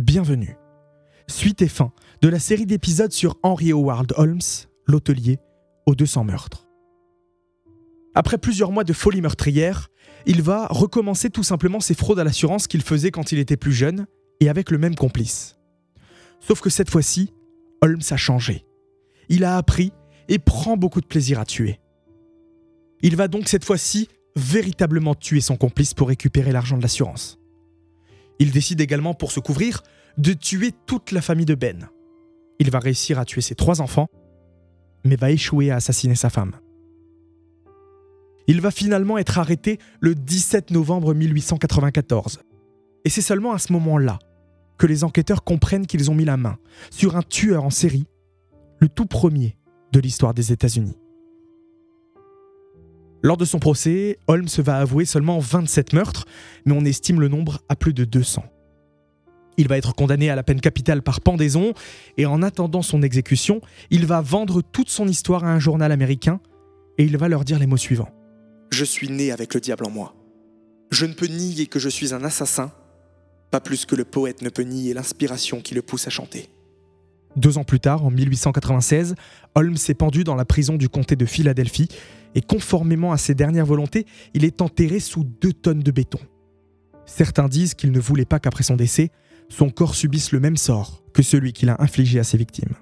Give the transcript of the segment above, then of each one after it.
Bienvenue. Suite et fin de la série d'épisodes sur Henry Howard Holmes, l'hôtelier aux 200 meurtres. Après plusieurs mois de folie meurtrière, il va recommencer tout simplement ses fraudes à l'assurance qu'il faisait quand il était plus jeune et avec le même complice. Sauf que cette fois-ci, Holmes a changé. Il a appris et prend beaucoup de plaisir à tuer. Il va donc cette fois-ci véritablement tuer son complice pour récupérer l'argent de l'assurance. Il décide également, pour se couvrir, de tuer toute la famille de Ben. Il va réussir à tuer ses trois enfants, mais va échouer à assassiner sa femme. Il va finalement être arrêté le 17 novembre 1894. Et c'est seulement à ce moment-là que les enquêteurs comprennent qu'ils ont mis la main sur un tueur en série, le tout premier de l'histoire des États-Unis. Lors de son procès, Holmes va avouer seulement 27 meurtres, mais on estime le nombre à plus de 200. Il va être condamné à la peine capitale par pendaison, et en attendant son exécution, il va vendre toute son histoire à un journal américain, et il va leur dire les mots suivants. Je suis né avec le diable en moi. Je ne peux nier que je suis un assassin, pas plus que le poète ne peut nier l'inspiration qui le pousse à chanter. Deux ans plus tard, en 1896, Holmes est pendu dans la prison du comté de Philadelphie et conformément à ses dernières volontés, il est enterré sous deux tonnes de béton. Certains disent qu'il ne voulait pas qu'après son décès, son corps subisse le même sort que celui qu'il a infligé à ses victimes.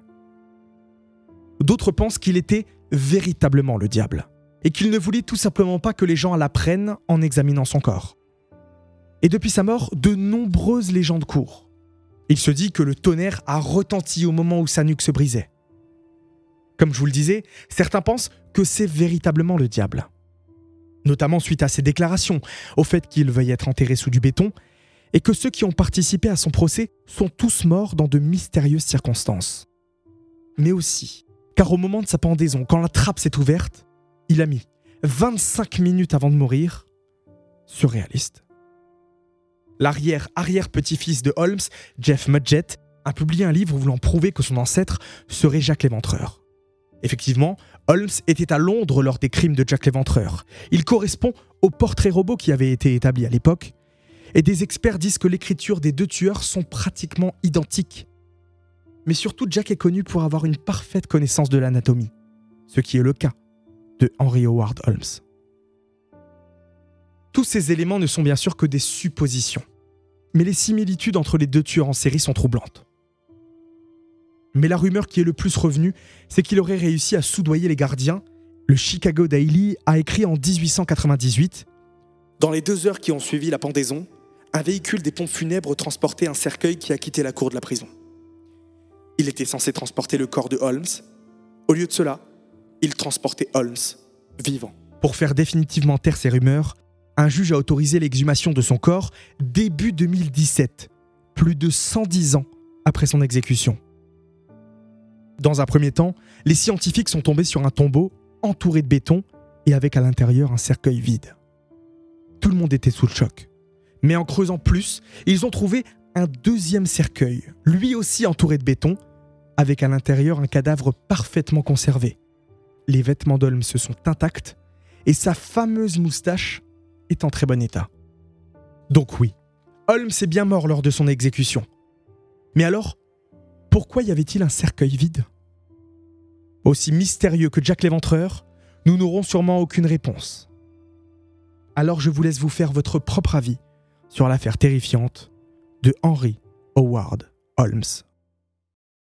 D'autres pensent qu'il était véritablement le diable, et qu'il ne voulait tout simplement pas que les gens l'apprennent en examinant son corps. Et depuis sa mort, de nombreuses légendes courent. Il se dit que le tonnerre a retenti au moment où sa nuque se brisait. Comme je vous le disais, certains pensent que c'est véritablement le diable. Notamment suite à ses déclarations, au fait qu'il veuille être enterré sous du béton, et que ceux qui ont participé à son procès sont tous morts dans de mystérieuses circonstances. Mais aussi, car au moment de sa pendaison, quand la trappe s'est ouverte, il a mis 25 minutes avant de mourir. Surréaliste. L'arrière-arrière-petit-fils de Holmes, Jeff Mudgett, a publié un livre voulant prouver que son ancêtre serait Jacques l'Éventreur. Effectivement, Holmes était à Londres lors des crimes de Jack l'Éventreur. Il correspond au portrait robot qui avait été établi à l'époque, et des experts disent que l'écriture des deux tueurs sont pratiquement identiques. Mais surtout, Jack est connu pour avoir une parfaite connaissance de l'anatomie, ce qui est le cas de Henry Howard Holmes. Tous ces éléments ne sont bien sûr que des suppositions, mais les similitudes entre les deux tueurs en série sont troublantes. Mais la rumeur qui est le plus revenue, c'est qu'il aurait réussi à soudoyer les gardiens. Le Chicago Daily a écrit en 1898 Dans les deux heures qui ont suivi la pendaison, un véhicule des pompes funèbres transportait un cercueil qui a quitté la cour de la prison. Il était censé transporter le corps de Holmes. Au lieu de cela, il transportait Holmes, vivant. Pour faire définitivement taire ces rumeurs, un juge a autorisé l'exhumation de son corps début 2017, plus de 110 ans après son exécution. Dans un premier temps, les scientifiques sont tombés sur un tombeau entouré de béton et avec à l'intérieur un cercueil vide. Tout le monde était sous le choc. Mais en creusant plus, ils ont trouvé un deuxième cercueil, lui aussi entouré de béton, avec à l'intérieur un cadavre parfaitement conservé. Les vêtements d'Holmes se sont intacts et sa fameuse moustache est en très bon état. Donc oui, Holmes est bien mort lors de son exécution. Mais alors, pourquoi y avait-il un cercueil vide? Aussi mystérieux que Jack l'Éventreur, nous n'aurons sûrement aucune réponse. Alors je vous laisse vous faire votre propre avis sur l'affaire terrifiante de Henry Howard Holmes.